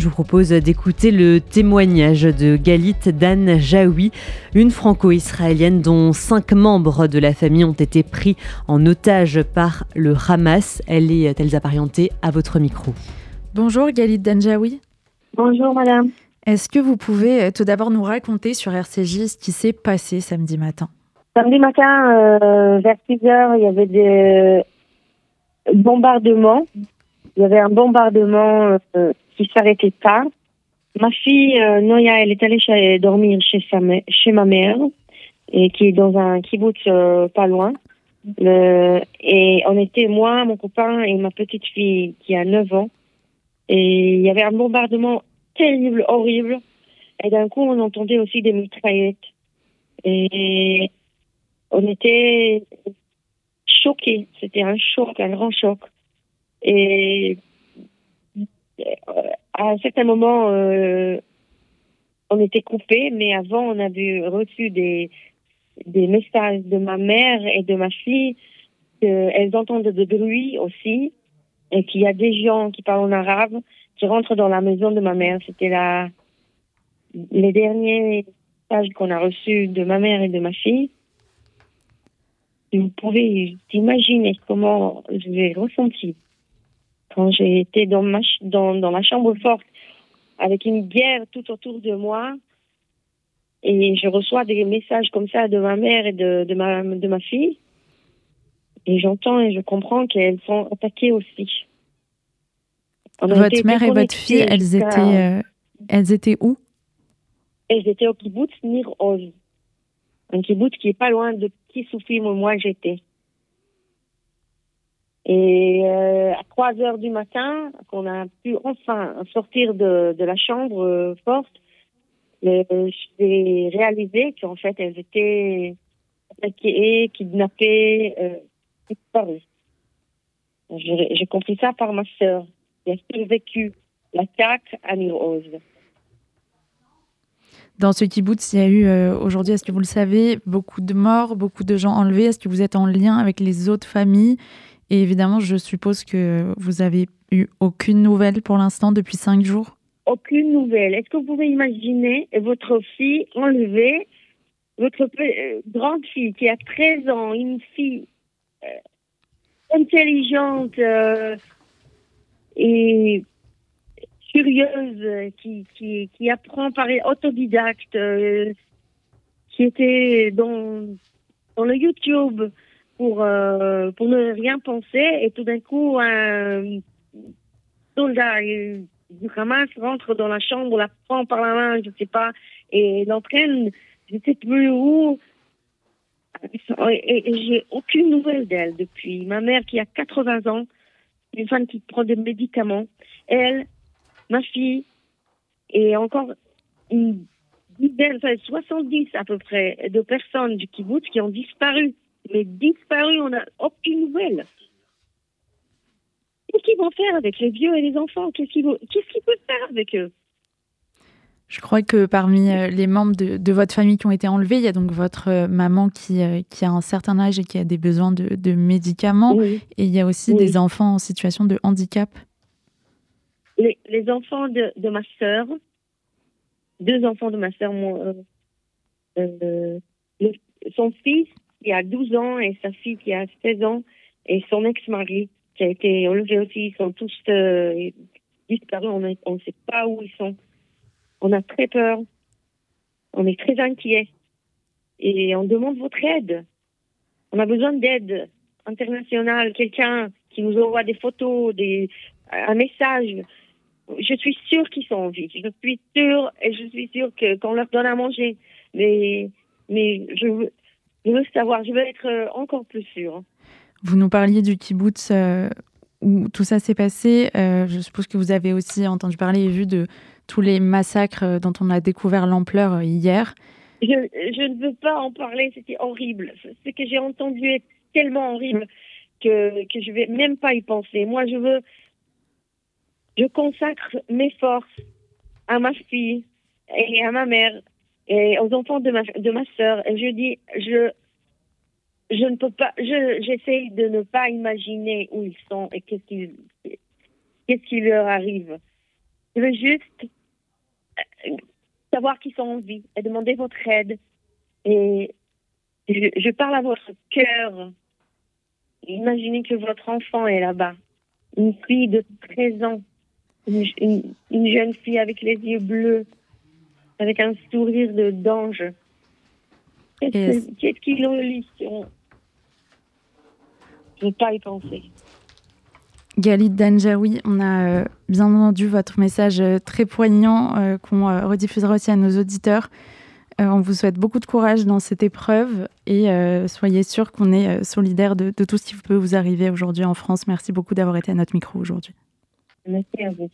Je vous propose d'écouter le témoignage de Galit Dan Jaoui, une franco-israélienne dont cinq membres de la famille ont été pris en otage par le Hamas. Elle est elle apparentée à votre micro. Bonjour Galit Danjaoui. Bonjour madame. Est-ce que vous pouvez euh, tout d'abord nous raconter sur RCJ ce qui s'est passé samedi matin? Samedi matin, euh, vers 6 heures, il y avait des bombardements. Il y avait un bombardement euh, qui s'arrêtait pas. Ma fille euh, Noya, elle est allée dormir chez sa chez ma mère et qui est dans un kibbutz euh, pas loin. Et on était moi, mon copain et ma petite fille qui a 9 ans. Et il y avait un bombardement terrible, horrible. Et d'un coup, on entendait aussi des mitraillettes. Et on était choqués. C'était un choc, un grand choc. Et à un certain moment, euh, on était coupé, mais avant, on avait reçu des, des messages de ma mère et de ma fille qu'elles entendent de bruit aussi et qu'il y a des gens qui parlent en arabe qui rentrent dans la maison de ma mère. C'était la, les derniers messages qu'on a reçus de ma mère et de ma fille. vous pouvez imaginer comment je l'ai ressenti quand j'ai été dans ma, dans, dans ma chambre forte avec une guerre tout autour de moi et je reçois des messages comme ça de ma mère et de, de, ma, de ma fille et j'entends et je comprends qu'elles sont attaquées aussi. votre mère et votre fille, elles étaient, euh, elles étaient où? Elles étaient au kibbutz Nir Oz, un kibbutz qui est pas loin de Kisufim où moi j'étais. Et euh, à 3 heures du matin, qu'on a pu enfin sortir de, la chambre euh, forte, j'ai réalisé qu'en fait, elles étaient attaquées, kidnappées, euh, disparues. J'ai compris ça par ma sœur, qui a survécu l'attaque à Nirose. Dans ce kibbutz, il y a eu euh, aujourd'hui, est-ce que vous le savez, beaucoup de morts, beaucoup de gens enlevés. Est-ce que vous êtes en lien avec les autres familles et évidemment, je suppose que vous avez eu aucune nouvelle pour l'instant depuis cinq jours? Aucune nouvelle. Est-ce que vous pouvez imaginer votre fille enlevée, votre euh, grande fille qui a 13 ans, une fille euh, intelligente euh, et curieuse, qui, qui, qui, apprend par autodidacte, qui était dans, dans le YouTube? Pour, euh, pour ne rien penser. Et tout d'un coup, un soldat du Hamas rentre dans la chambre, la prend par la main, je ne sais pas, et l'entraîne, je ne sais plus où. Et, j'ai aucune nouvelle d'elle depuis. Ma mère qui a 80 ans, une femme qui prend des médicaments, elle, ma fille, et encore une dizaine, 70 à peu près, de personnes du kibbutz qui ont disparu mais disparu, on n'a aucune nouvelle. Qu'est-ce qu'ils vont faire avec les vieux et les enfants? Qu'est-ce qu'ils peuvent faire avec eux? Je crois que parmi euh, les membres de, votre famille qui ont été enlevés, il y a donc votre euh, maman qui, euh, qui a un certain âge et qui a des besoins de, médicaments. Et il y a aussi des enfants en situation de handicap. Les, enfants de, ma sœur, deux enfants de ma sœur, son fils qui a 12 ans et sa fille qui a 16 ans et son ex-mari qui a été enlevé aussi. Ils sont tous euh, disparus. On ne sait pas où ils sont. On a très peur. On est très inquiets. Et on demande votre aide. On a besoin d'aide internationale. Quelqu'un qui nous envoie des photos, des, un message. Je suis sûre qu'ils sont en vie. Je suis sûre et je suis sûre qu'on leur donne à manger. Mais, mais je, je veux savoir, je veux être euh, encore plus sûre. Vous nous parliez du kibbutz euh, où tout ça s'est passé. Euh, je suppose que vous avez aussi entendu parler et vu de tous les massacres dont on a découvert l'ampleur hier. Je, je, ne veux pas en parler, c'était horrible. Ce que j'ai entendu est tellement horrible que, que je ne vais même pas y penser. Moi, je veux. Je consacre mes forces à ma fille et à ma mère et aux enfants de ma, de ma. Et je dis, je, je ne peux pas, je, j'essaie de ne pas imaginer où ils sont et qu'est-ce qui, qu'est-ce qui leur arrive. Je veux juste euh, savoir qu'ils sont en vie et demander votre aide. Et je, parle à votre cœur. Imaginez que votre enfant est là-bas. Une fille de 13 ans. Une- une jeune fille avec les yeux bleus. Avec un sourire de d'ange. Qu'est-ce qu'il en lit on- Je ne pas y penser. Galit Danjaoui, on a euh, bien entendu votre message euh, très poignant euh, qu'on rediffusera aussi à nos auditeurs. Euh, on vous souhaite beaucoup de courage dans cette épreuve et euh, soyez sûrs qu'on est solidaire de, de tout ce qui peut vous arriver aujourd'hui en France. Merci beaucoup d'avoir été à notre micro aujourd'hui. Merci à vous.